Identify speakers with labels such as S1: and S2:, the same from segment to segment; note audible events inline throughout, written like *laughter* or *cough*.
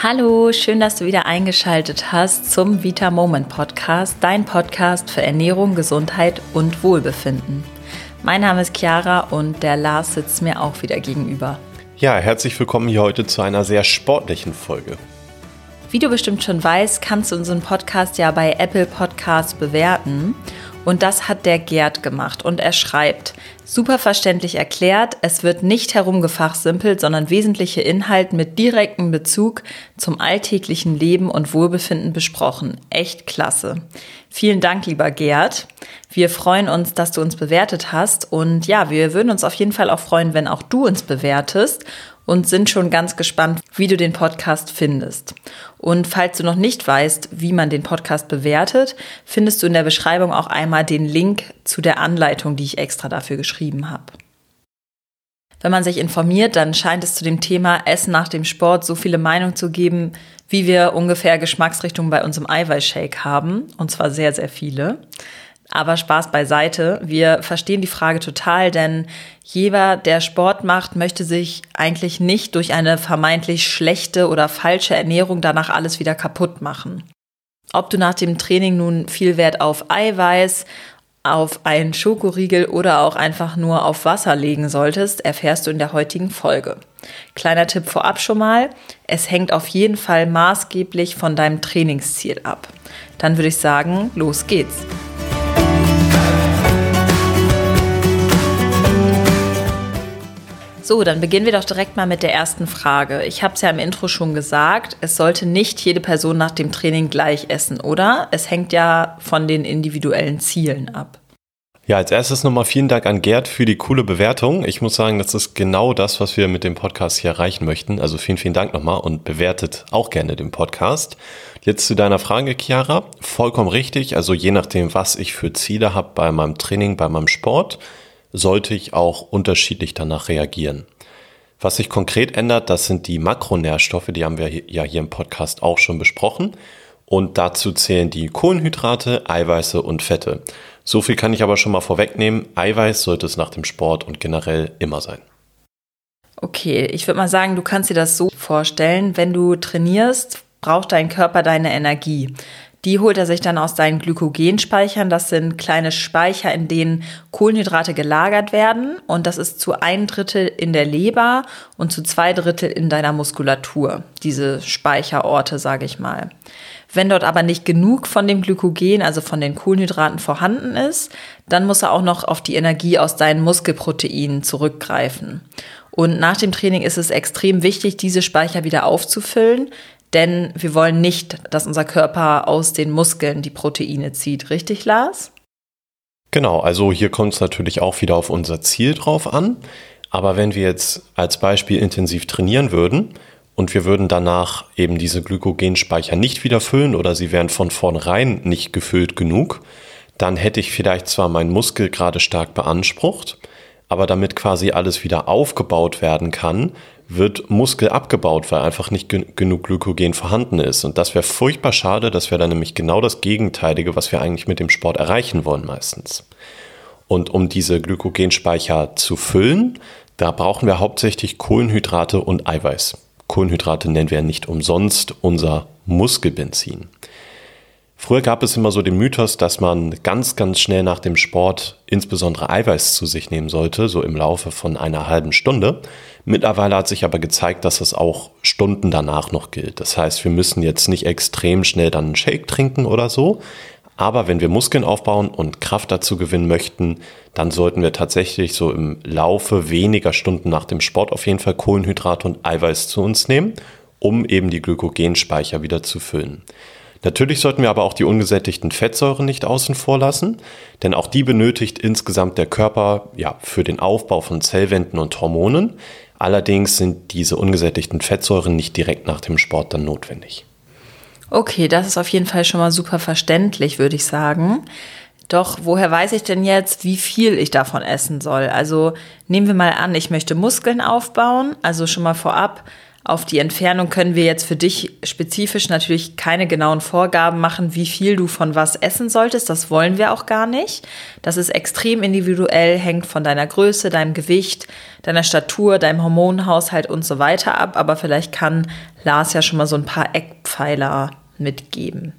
S1: Hallo, schön, dass du wieder eingeschaltet hast zum Vita Moment Podcast, dein Podcast für Ernährung, Gesundheit und Wohlbefinden. Mein Name ist Chiara und der Lars sitzt mir auch wieder gegenüber.
S2: Ja, herzlich willkommen hier heute zu einer sehr sportlichen Folge.
S1: Wie du bestimmt schon weißt, kannst du unseren Podcast ja bei Apple Podcasts bewerten. Und das hat der Gerd gemacht. Und er schreibt, super verständlich erklärt, es wird nicht herumgefachsimpelt, sondern wesentliche Inhalte mit direktem Bezug zum alltäglichen Leben und Wohlbefinden besprochen. Echt klasse. Vielen Dank, lieber Gerd. Wir freuen uns, dass du uns bewertet hast. Und ja, wir würden uns auf jeden Fall auch freuen, wenn auch du uns bewertest und sind schon ganz gespannt, wie du den Podcast findest. Und falls du noch nicht weißt, wie man den Podcast bewertet, findest du in der Beschreibung auch einmal den Link zu der Anleitung, die ich extra dafür geschrieben habe. Wenn man sich informiert, dann scheint es zu dem Thema Essen nach dem Sport so viele Meinungen zu geben, wie wir ungefähr Geschmacksrichtungen bei unserem Eiweißshake haben. Und zwar sehr, sehr viele. Aber Spaß beiseite. Wir verstehen die Frage total, denn jeder, der Sport macht, möchte sich eigentlich nicht durch eine vermeintlich schlechte oder falsche Ernährung danach alles wieder kaputt machen. Ob du nach dem Training nun viel Wert auf Eiweiß, auf einen Schokoriegel oder auch einfach nur auf Wasser legen solltest, erfährst du in der heutigen Folge. Kleiner Tipp vorab schon mal, es hängt auf jeden Fall maßgeblich von deinem Trainingsziel ab. Dann würde ich sagen, los geht's. So, dann beginnen wir doch direkt mal mit der ersten Frage. Ich habe es ja im Intro schon gesagt, es sollte nicht jede Person nach dem Training gleich essen, oder? Es hängt ja von den individuellen Zielen ab.
S2: Ja, als erstes nochmal vielen Dank an Gerd für die coole Bewertung. Ich muss sagen, das ist genau das, was wir mit dem Podcast hier erreichen möchten. Also vielen, vielen Dank nochmal und bewertet auch gerne den Podcast. Jetzt zu deiner Frage, Chiara. Vollkommen richtig. Also je nachdem, was ich für Ziele habe bei meinem Training, bei meinem Sport, sollte ich auch unterschiedlich danach reagieren. Was sich konkret ändert, das sind die Makronährstoffe, die haben wir ja hier im Podcast auch schon besprochen. Und dazu zählen die Kohlenhydrate, Eiweiße und Fette. So viel kann ich aber schon mal vorwegnehmen. Eiweiß sollte es nach dem Sport und generell immer sein.
S1: Okay, ich würde mal sagen, du kannst dir das so vorstellen, wenn du trainierst, braucht dein Körper deine Energie. Die holt er sich dann aus seinen Glykogenspeichern. Das sind kleine Speicher, in denen Kohlenhydrate gelagert werden. Und das ist zu ein Drittel in der Leber und zu zwei Drittel in deiner Muskulatur. Diese Speicherorte, sage ich mal. Wenn dort aber nicht genug von dem Glykogen, also von den Kohlenhydraten vorhanden ist, dann muss er auch noch auf die Energie aus deinen Muskelproteinen zurückgreifen. Und nach dem Training ist es extrem wichtig, diese Speicher wieder aufzufüllen, denn wir wollen nicht, dass unser Körper aus den Muskeln die Proteine zieht. Richtig, Lars?
S2: Genau, also hier kommt es natürlich auch wieder auf unser Ziel drauf an. Aber wenn wir jetzt als Beispiel intensiv trainieren würden und wir würden danach eben diese Glykogenspeicher nicht wieder füllen oder sie wären von vornherein nicht gefüllt genug, dann hätte ich vielleicht zwar meinen Muskel gerade stark beansprucht, aber damit quasi alles wieder aufgebaut werden kann, wird Muskel abgebaut, weil einfach nicht gen genug Glykogen vorhanden ist. Und das wäre furchtbar schade. Das wäre dann nämlich genau das Gegenteilige, was wir eigentlich mit dem Sport erreichen wollen meistens. Und um diese Glykogenspeicher zu füllen, da brauchen wir hauptsächlich Kohlenhydrate und Eiweiß. Kohlenhydrate nennen wir nicht umsonst unser Muskelbenzin. Früher gab es immer so den Mythos, dass man ganz, ganz schnell nach dem Sport insbesondere Eiweiß zu sich nehmen sollte, so im Laufe von einer halben Stunde. Mittlerweile hat sich aber gezeigt, dass es auch Stunden danach noch gilt. Das heißt, wir müssen jetzt nicht extrem schnell dann einen Shake trinken oder so. Aber wenn wir Muskeln aufbauen und Kraft dazu gewinnen möchten, dann sollten wir tatsächlich so im Laufe weniger Stunden nach dem Sport auf jeden Fall Kohlenhydrate und Eiweiß zu uns nehmen, um eben die Glykogenspeicher wieder zu füllen. Natürlich sollten wir aber auch die ungesättigten Fettsäuren nicht außen vor lassen, denn auch die benötigt insgesamt der Körper ja, für den Aufbau von Zellwänden und Hormonen. Allerdings sind diese ungesättigten Fettsäuren nicht direkt nach dem Sport dann notwendig.
S1: Okay, das ist auf jeden Fall schon mal super verständlich, würde ich sagen. Doch woher weiß ich denn jetzt, wie viel ich davon essen soll? Also nehmen wir mal an, ich möchte Muskeln aufbauen, also schon mal vorab Auf die Entfernung können wir jetzt für dich spezifisch natürlich keine genauen Vorgaben machen, wie viel du von was essen solltest. Das wollen wir auch gar nicht. Das ist extrem individuell, hängt von deiner Größe, deinem Gewicht, deiner Statur, deinem Hormonhaushalt und so weiter ab. Aber vielleicht kann Lars ja schon mal so ein paar Eckpfeiler mitgeben.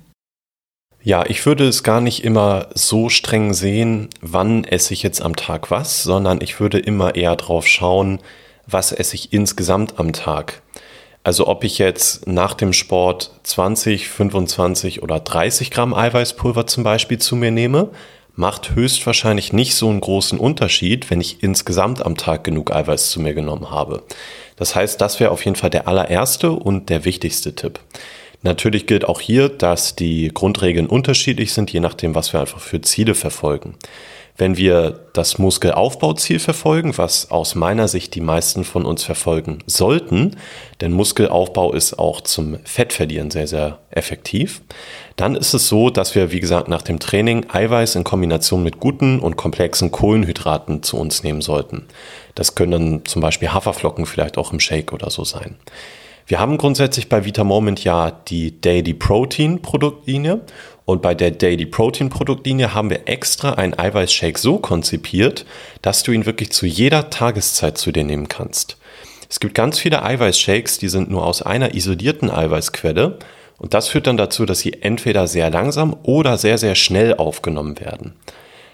S2: Ja, ich würde es gar nicht immer so streng sehen, wann esse ich jetzt am Tag was, sondern ich würde immer eher drauf schauen, was esse ich insgesamt am Tag. Also ob ich jetzt nach dem Sport 20, 25 oder 30 Gramm Eiweißpulver zum Beispiel zu mir nehme, macht höchstwahrscheinlich nicht so einen großen Unterschied, wenn ich insgesamt am Tag genug Eiweiß zu mir genommen habe. Das heißt, das wäre auf jeden Fall der allererste und der wichtigste Tipp. Natürlich gilt auch hier, dass die Grundregeln unterschiedlich sind, je nachdem, was wir einfach für Ziele verfolgen. Wenn wir das Muskelaufbauziel verfolgen, was aus meiner Sicht die meisten von uns verfolgen sollten, denn Muskelaufbau ist auch zum Fettverlieren sehr, sehr effektiv, dann ist es so, dass wir, wie gesagt, nach dem Training Eiweiß in Kombination mit guten und komplexen Kohlenhydraten zu uns nehmen sollten. Das können dann zum Beispiel Haferflocken vielleicht auch im Shake oder so sein. Wir haben grundsätzlich bei Vitamoment ja die Daily Protein Produktlinie und bei der Daily Protein Produktlinie haben wir extra einen Eiweißshake so konzipiert, dass du ihn wirklich zu jeder Tageszeit zu dir nehmen kannst. Es gibt ganz viele Eiweißshakes, die sind nur aus einer isolierten Eiweißquelle und das führt dann dazu, dass sie entweder sehr langsam oder sehr, sehr schnell aufgenommen werden.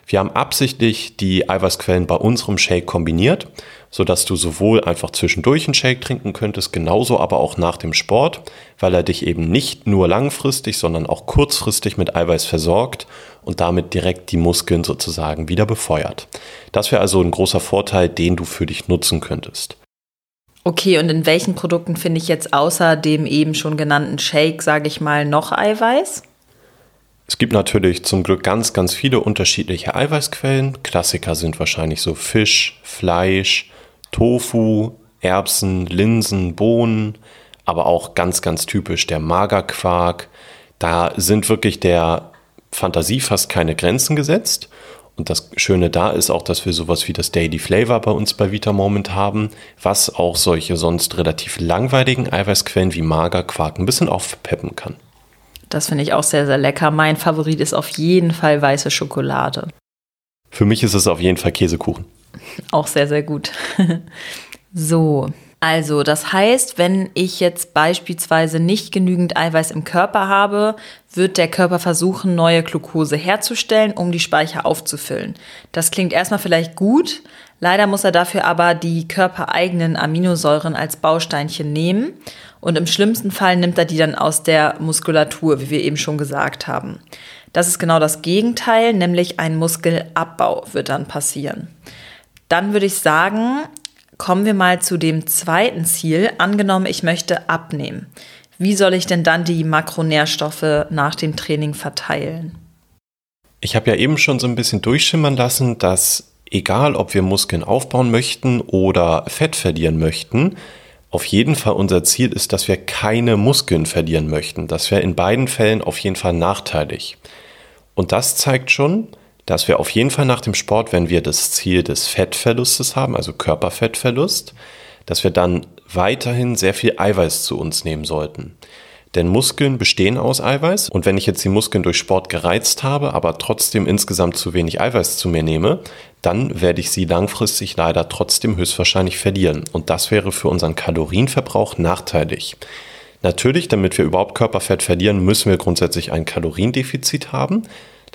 S2: Wir haben absichtlich die Eiweißquellen bei unserem Shake kombiniert, sodass du sowohl einfach zwischendurch einen Shake trinken könntest, genauso aber auch nach dem Sport, weil er dich eben nicht nur langfristig, sondern auch kurzfristig mit Eiweiß versorgt und damit direkt die Muskeln sozusagen wieder befeuert. Das wäre also ein großer Vorteil, den du für dich nutzen könntest.
S1: Okay, und in welchen Produkten finde ich jetzt außer dem eben schon genannten Shake, sage ich mal, noch Eiweiß?
S2: Es gibt natürlich zum Glück ganz, ganz viele unterschiedliche Eiweißquellen. Klassiker sind wahrscheinlich so Fisch, Fleisch, Tofu, Erbsen, Linsen, Bohnen, aber auch ganz, ganz typisch der Magerquark. Da sind wirklich der Fantasie fast keine Grenzen gesetzt. Und das Schöne da ist auch, dass wir sowas wie das Daily Flavor bei uns bei Vita Moment haben, was auch solche sonst relativ langweiligen Eiweißquellen wie Magerquark ein bisschen aufpeppen kann.
S1: Das finde ich auch sehr, sehr lecker. Mein Favorit ist auf jeden Fall weiße Schokolade.
S2: Für mich ist es auf jeden Fall Käsekuchen. *laughs*
S1: Auch sehr, sehr gut. *laughs* so, also das heißt, wenn ich jetzt beispielsweise nicht genügend Eiweiß im Körper habe, wird der Körper versuchen, neue Glucose herzustellen, um die Speicher aufzufüllen. Das klingt erstmal vielleicht gut, leider muss er dafür aber die körpereigenen Aminosäuren als Bausteinchen nehmen und im schlimmsten Fall nimmt er die dann aus der Muskulatur, wie wir eben schon gesagt haben. Das ist genau das Gegenteil, nämlich ein Muskelabbau wird dann passieren. Dann würde ich sagen, kommen wir mal zu dem zweiten Ziel. Angenommen, ich möchte abnehmen. Wie soll ich denn dann die Makronährstoffe nach dem Training verteilen?
S2: Ich habe ja eben schon so ein bisschen durchschimmern lassen, dass egal ob wir Muskeln aufbauen möchten oder Fett verlieren möchten, auf jeden Fall unser Ziel ist, dass wir keine Muskeln verlieren möchten. Das wäre in beiden Fällen auf jeden Fall nachteilig. Und das zeigt schon, dass wir auf jeden Fall nach dem Sport, wenn wir das Ziel des Fettverlustes haben, also Körperfettverlust, dass wir dann weiterhin sehr viel Eiweiß zu uns nehmen sollten. Denn Muskeln bestehen aus Eiweiß und wenn ich jetzt die Muskeln durch Sport gereizt habe, aber trotzdem insgesamt zu wenig Eiweiß zu mir nehme, dann werde ich sie langfristig leider trotzdem höchstwahrscheinlich verlieren. Und das wäre für unseren Kalorienverbrauch nachteilig. Natürlich, damit wir überhaupt Körperfett verlieren, müssen wir grundsätzlich ein Kaloriendefizit haben.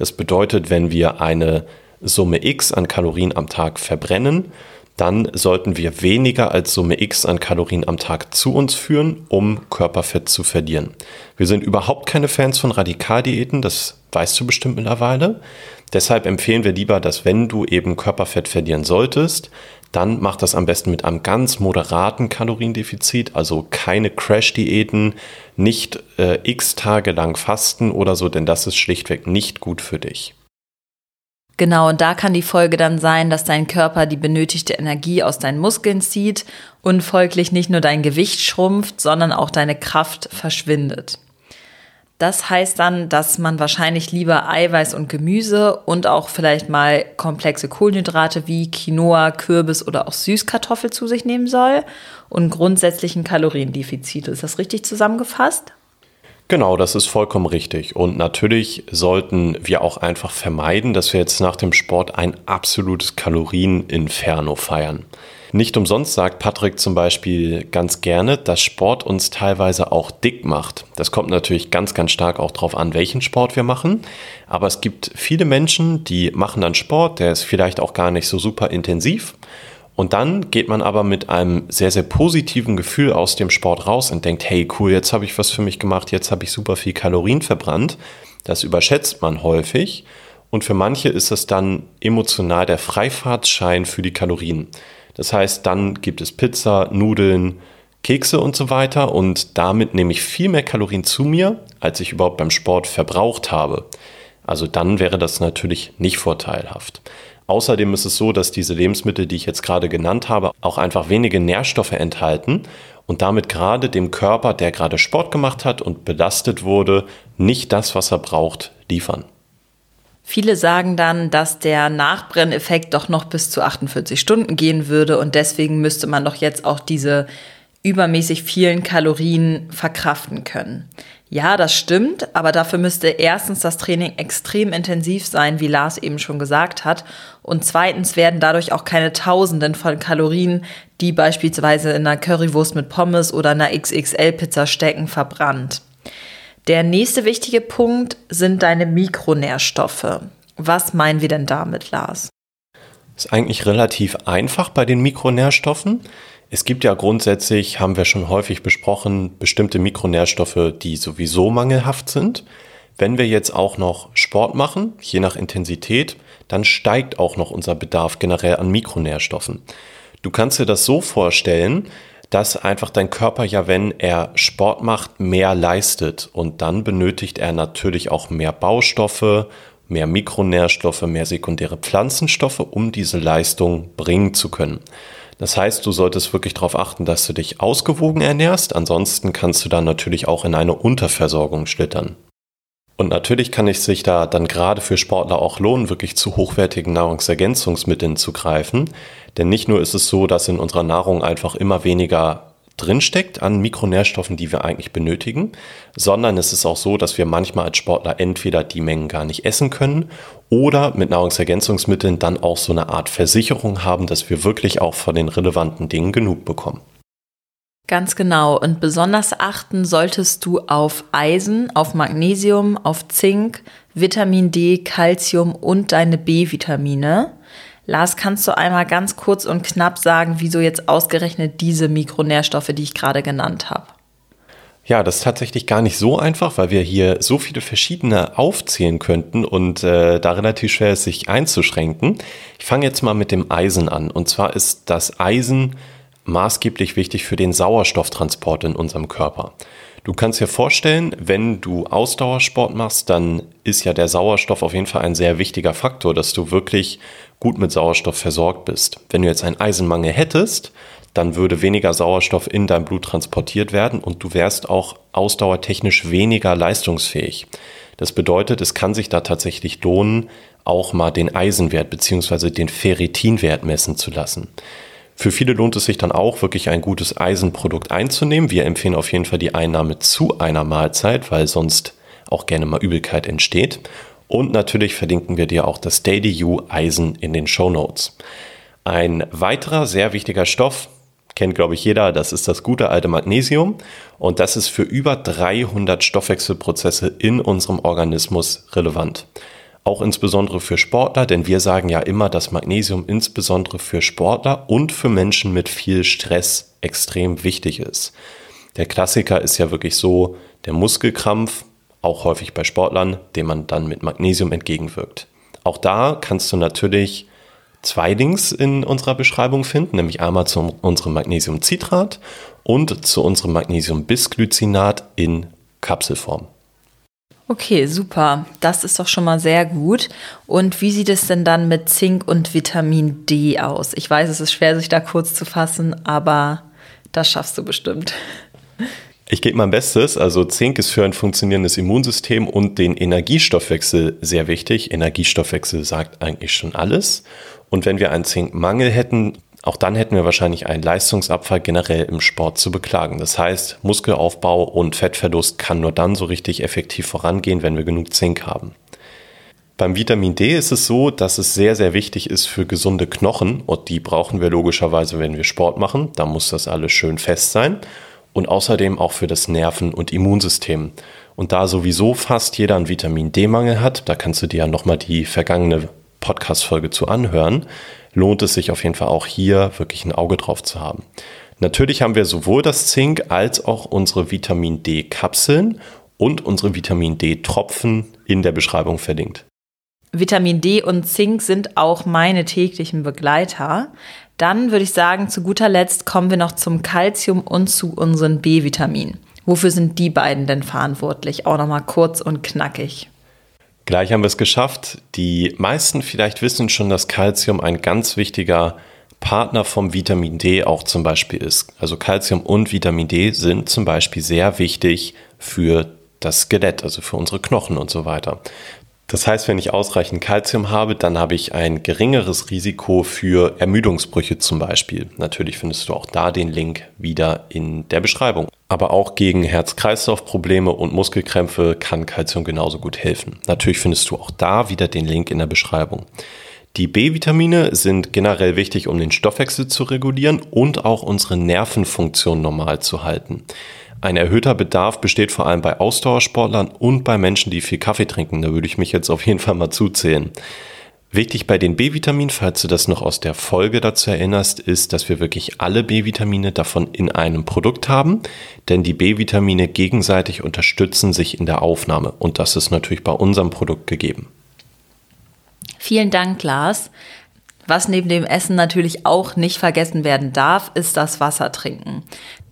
S2: Das bedeutet, wenn wir eine Summe X an Kalorien am Tag verbrennen, dann sollten wir weniger als Summe X an Kalorien am Tag zu uns führen, um Körperfett zu verlieren. Wir sind überhaupt keine Fans von Radikaldiäten, das weißt du bestimmt mittlerweile. Deshalb empfehlen wir lieber, dass wenn du eben Körperfett verlieren solltest, dann mach das am besten mit einem ganz moderaten Kaloriendefizit, also keine Crash-Diäten, nicht äh, x Tage lang fasten oder so, denn das ist schlichtweg nicht gut für dich.
S1: Genau, und da kann die Folge dann sein, dass dein Körper die benötigte Energie aus deinen Muskeln zieht und folglich nicht nur dein Gewicht schrumpft, sondern auch deine Kraft verschwindet. Das heißt dann, dass man wahrscheinlich lieber Eiweiß und Gemüse und auch vielleicht mal komplexe Kohlenhydrate wie Quinoa, Kürbis oder auch Süßkartoffel zu sich nehmen soll und grundsätzlichen Kaloriendefizit. Ist das richtig zusammengefasst?
S2: Genau, das ist vollkommen richtig. Und natürlich sollten wir auch einfach vermeiden, dass wir jetzt nach dem Sport ein absolutes Kalorieninferno feiern. Nicht umsonst sagt Patrick zum Beispiel ganz gerne, dass Sport uns teilweise auch dick macht. Das kommt natürlich ganz, ganz stark auch darauf an, welchen Sport wir machen. Aber es gibt viele Menschen, die machen dann Sport, der ist vielleicht auch gar nicht so super intensiv. Und dann geht man aber mit einem sehr, sehr positiven Gefühl aus dem Sport raus und denkt, hey cool, jetzt habe ich was für mich gemacht, jetzt habe ich super viel Kalorien verbrannt. Das überschätzt man häufig. Und für manche ist es dann emotional der Freifahrtschein für die Kalorien. Das heißt, dann gibt es Pizza, Nudeln, Kekse und so weiter und damit nehme ich viel mehr Kalorien zu mir, als ich überhaupt beim Sport verbraucht habe. Also dann wäre das natürlich nicht vorteilhaft. Außerdem ist es so, dass diese Lebensmittel, die ich jetzt gerade genannt habe, auch einfach wenige Nährstoffe enthalten und damit gerade dem Körper, der gerade Sport gemacht hat und belastet wurde, nicht das, was er braucht, liefern.
S1: Viele sagen dann, dass der Nachbrenneffekt doch noch bis zu 48 Stunden gehen würde und deswegen müsste man doch jetzt auch diese übermäßig vielen Kalorien verkraften können. Ja, das stimmt, aber dafür müsste erstens das Training extrem intensiv sein, wie Lars eben schon gesagt hat, und zweitens werden dadurch auch keine Tausenden von Kalorien, die beispielsweise in einer Currywurst mit Pommes oder einer XXL-Pizza stecken, verbrannt. Der nächste wichtige Punkt sind deine Mikronährstoffe. Was meinen wir denn damit, Lars?
S2: Ist eigentlich relativ einfach bei den Mikronährstoffen. Es gibt ja grundsätzlich, haben wir schon häufig besprochen, bestimmte Mikronährstoffe, die sowieso mangelhaft sind. Wenn wir jetzt auch noch Sport machen, je nach Intensität, dann steigt auch noch unser Bedarf generell an Mikronährstoffen. Du kannst dir das so vorstellen, dass einfach dein Körper ja, wenn er Sport macht, mehr leistet. Und dann benötigt er natürlich auch mehr Baustoffe, mehr Mikronährstoffe, mehr sekundäre Pflanzenstoffe, um diese Leistung bringen zu können. Das heißt, du solltest wirklich darauf achten, dass du dich ausgewogen ernährst. Ansonsten kannst du dann natürlich auch in eine Unterversorgung schlittern. Und natürlich kann es sich da dann gerade für Sportler auch lohnen, wirklich zu hochwertigen Nahrungsergänzungsmitteln zu greifen. Denn nicht nur ist es so, dass in unserer Nahrung einfach immer weniger drinsteckt an Mikronährstoffen, die wir eigentlich benötigen, sondern es ist auch so, dass wir manchmal als Sportler entweder die Mengen gar nicht essen können oder mit Nahrungsergänzungsmitteln dann auch so eine Art Versicherung haben, dass wir wirklich auch von den relevanten Dingen genug bekommen.
S1: Ganz genau. Und besonders achten solltest du auf Eisen, auf Magnesium, auf Zink, Vitamin D, Calcium und deine B-Vitamine. Lars, kannst du einmal ganz kurz und knapp sagen, wieso jetzt ausgerechnet diese Mikronährstoffe, die ich gerade genannt habe?
S2: Ja, das ist tatsächlich gar nicht so einfach, weil wir hier so viele verschiedene aufzählen könnten und äh, da relativ schwer ist, sich einzuschränken. Ich fange jetzt mal mit dem Eisen an. Und zwar ist das Eisen maßgeblich wichtig für den Sauerstofftransport in unserem Körper. Du kannst dir vorstellen, wenn du Ausdauersport machst, dann ist ja der Sauerstoff auf jeden Fall ein sehr wichtiger Faktor, dass du wirklich gut mit Sauerstoff versorgt bist. Wenn du jetzt einen Eisenmangel hättest, dann würde weniger Sauerstoff in dein Blut transportiert werden und du wärst auch ausdauertechnisch weniger leistungsfähig. Das bedeutet, es kann sich da tatsächlich lohnen, auch mal den Eisenwert bzw. den Ferritinwert messen zu lassen. Für viele lohnt es sich dann auch, wirklich ein gutes Eisenprodukt einzunehmen. Wir empfehlen auf jeden Fall die Einnahme zu einer Mahlzeit, weil sonst auch gerne mal Übelkeit entsteht. Und natürlich verlinken wir dir auch das Daily U Eisen in den Show Notes. Ein weiterer sehr wichtiger Stoff, kennt glaube ich jeder, das ist das gute alte Magnesium. Und das ist für über 300 Stoffwechselprozesse in unserem Organismus relevant auch insbesondere für Sportler, denn wir sagen ja immer, dass Magnesium insbesondere für Sportler und für Menschen mit viel Stress extrem wichtig ist. Der Klassiker ist ja wirklich so der Muskelkrampf, auch häufig bei Sportlern, dem man dann mit Magnesium entgegenwirkt. Auch da kannst du natürlich zwei Links in unserer Beschreibung finden, nämlich einmal zu unserem Magnesiumcitrat und zu unserem Magnesiumbisglycinat in Kapselform.
S1: Okay, super. Das ist doch schon mal sehr gut. Und wie sieht es denn dann mit Zink und Vitamin D aus? Ich weiß, es ist schwer, sich da kurz zu fassen, aber das schaffst du bestimmt.
S2: Ich gebe mein Bestes. Also Zink ist für ein funktionierendes Immunsystem und den Energiestoffwechsel sehr wichtig. Energiestoffwechsel sagt eigentlich schon alles. Und wenn wir einen Zinkmangel hätten, auch dann hätten wir wahrscheinlich einen Leistungsabfall generell im Sport zu beklagen. Das heißt, Muskelaufbau und Fettverlust kann nur dann so richtig effektiv vorangehen, wenn wir genug Zink haben. Beim Vitamin D ist es so, dass es sehr, sehr wichtig ist für gesunde Knochen und die brauchen wir logischerweise, wenn wir Sport machen. Da muss das alles schön fest sein und außerdem auch für das Nerven- und Immunsystem. Und da sowieso fast jeder einen Vitamin D-Mangel hat, da kannst du dir ja nochmal die vergangene Podcast-Folge zu anhören, lohnt es sich auf jeden Fall auch hier wirklich ein Auge drauf zu haben. Natürlich haben wir sowohl das Zink als auch unsere Vitamin D-Kapseln und unsere Vitamin D-Tropfen in der Beschreibung verlinkt.
S1: Vitamin D und Zink sind auch meine täglichen Begleiter. Dann würde ich sagen, zu guter Letzt kommen wir noch zum Kalzium und zu unseren B-Vitaminen. Wofür sind die beiden denn verantwortlich? Auch nochmal kurz und knackig.
S2: Gleich haben wir es geschafft. Die meisten vielleicht wissen schon, dass Kalzium ein ganz wichtiger Partner vom Vitamin D auch zum Beispiel ist. Also Kalzium und Vitamin D sind zum Beispiel sehr wichtig für das Skelett, also für unsere Knochen und so weiter. Das heißt, wenn ich ausreichend Kalzium habe, dann habe ich ein geringeres Risiko für Ermüdungsbrüche zum Beispiel. Natürlich findest du auch da den Link wieder in der Beschreibung. Aber auch gegen Herz-Kreislauf-Probleme und Muskelkrämpfe kann Kalzium genauso gut helfen. Natürlich findest du auch da wieder den Link in der Beschreibung. Die B-Vitamine sind generell wichtig, um den Stoffwechsel zu regulieren und auch unsere Nervenfunktion normal zu halten. Ein erhöhter Bedarf besteht vor allem bei Ausdauersportlern und bei Menschen, die viel Kaffee trinken. Da würde ich mich jetzt auf jeden Fall mal zuzählen. Wichtig bei den B-Vitaminen, falls du das noch aus der Folge dazu erinnerst, ist, dass wir wirklich alle B-Vitamine davon in einem Produkt haben, denn die B-Vitamine gegenseitig unterstützen sich in der Aufnahme und das ist natürlich bei unserem Produkt gegeben.
S1: Vielen Dank, Lars. Was neben dem Essen natürlich auch nicht vergessen werden darf, ist das Wasser trinken.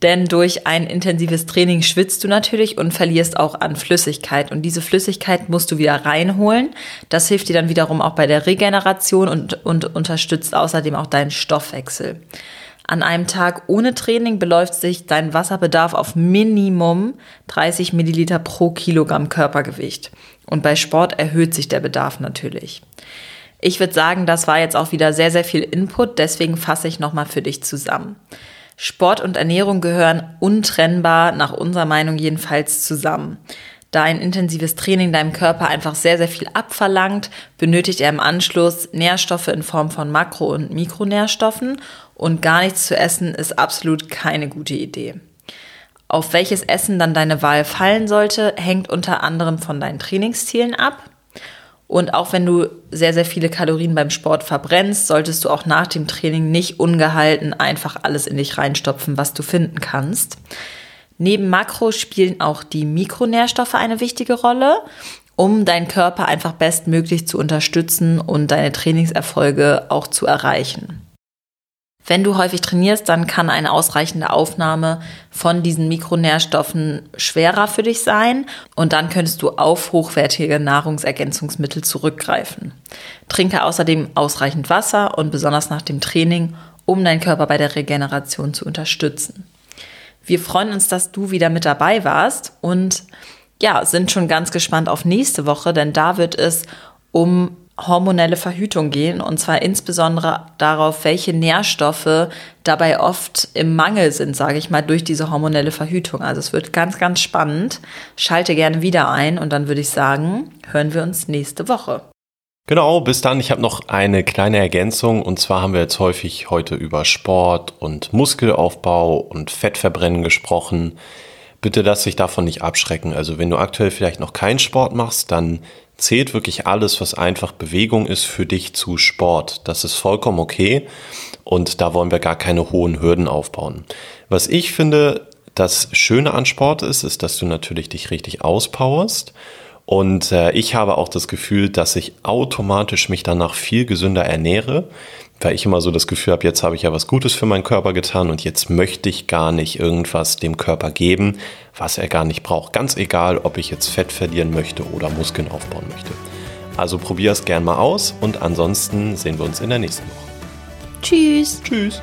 S1: Denn durch ein intensives Training schwitzt du natürlich und verlierst auch an Flüssigkeit. Und diese Flüssigkeit musst du wieder reinholen. Das hilft dir dann wiederum auch bei der Regeneration und, und unterstützt außerdem auch deinen Stoffwechsel. An einem Tag ohne Training beläuft sich dein Wasserbedarf auf Minimum 30 Milliliter pro Kilogramm Körpergewicht. Und bei Sport erhöht sich der Bedarf natürlich. Ich würde sagen, das war jetzt auch wieder sehr, sehr viel Input, deswegen fasse ich nochmal für dich zusammen. Sport und Ernährung gehören untrennbar, nach unserer Meinung jedenfalls, zusammen. Da ein intensives Training deinem Körper einfach sehr, sehr viel abverlangt, benötigt er im Anschluss Nährstoffe in Form von Makro- und Mikronährstoffen und gar nichts zu essen ist absolut keine gute Idee. Auf welches Essen dann deine Wahl fallen sollte, hängt unter anderem von deinen Trainingszielen ab. Und auch wenn du sehr, sehr viele Kalorien beim Sport verbrennst, solltest du auch nach dem Training nicht ungehalten einfach alles in dich reinstopfen, was du finden kannst. Neben Makro spielen auch die Mikronährstoffe eine wichtige Rolle, um deinen Körper einfach bestmöglich zu unterstützen und deine Trainingserfolge auch zu erreichen. Wenn du häufig trainierst, dann kann eine ausreichende Aufnahme von diesen Mikronährstoffen schwerer für dich sein und dann könntest du auf hochwertige Nahrungsergänzungsmittel zurückgreifen. Trinke außerdem ausreichend Wasser und besonders nach dem Training, um deinen Körper bei der Regeneration zu unterstützen. Wir freuen uns, dass du wieder mit dabei warst und ja, sind schon ganz gespannt auf nächste Woche, denn da wird es um hormonelle Verhütung gehen und zwar insbesondere darauf, welche Nährstoffe dabei oft im Mangel sind, sage ich mal, durch diese hormonelle Verhütung. Also es wird ganz, ganz spannend. Schalte gerne wieder ein und dann würde ich sagen, hören wir uns nächste Woche.
S2: Genau, bis dann. Ich habe noch eine kleine Ergänzung und zwar haben wir jetzt häufig heute über Sport und Muskelaufbau und Fettverbrennen gesprochen. Bitte lass dich davon nicht abschrecken. Also wenn du aktuell vielleicht noch keinen Sport machst, dann zählt wirklich alles, was einfach Bewegung ist, für dich zu Sport. Das ist vollkommen okay und da wollen wir gar keine hohen Hürden aufbauen. Was ich finde, das Schöne an Sport ist, ist, dass du natürlich dich richtig auspowerst. Und äh, ich habe auch das Gefühl, dass ich automatisch mich danach viel gesünder ernähre, weil ich immer so das Gefühl habe, jetzt habe ich ja was Gutes für meinen Körper getan und jetzt möchte ich gar nicht irgendwas dem Körper geben, was er gar nicht braucht. Ganz egal, ob ich jetzt Fett verlieren möchte oder Muskeln aufbauen möchte. Also probier es gern mal aus und ansonsten sehen wir uns in der nächsten Woche.
S1: Tschüss.
S2: Tschüss.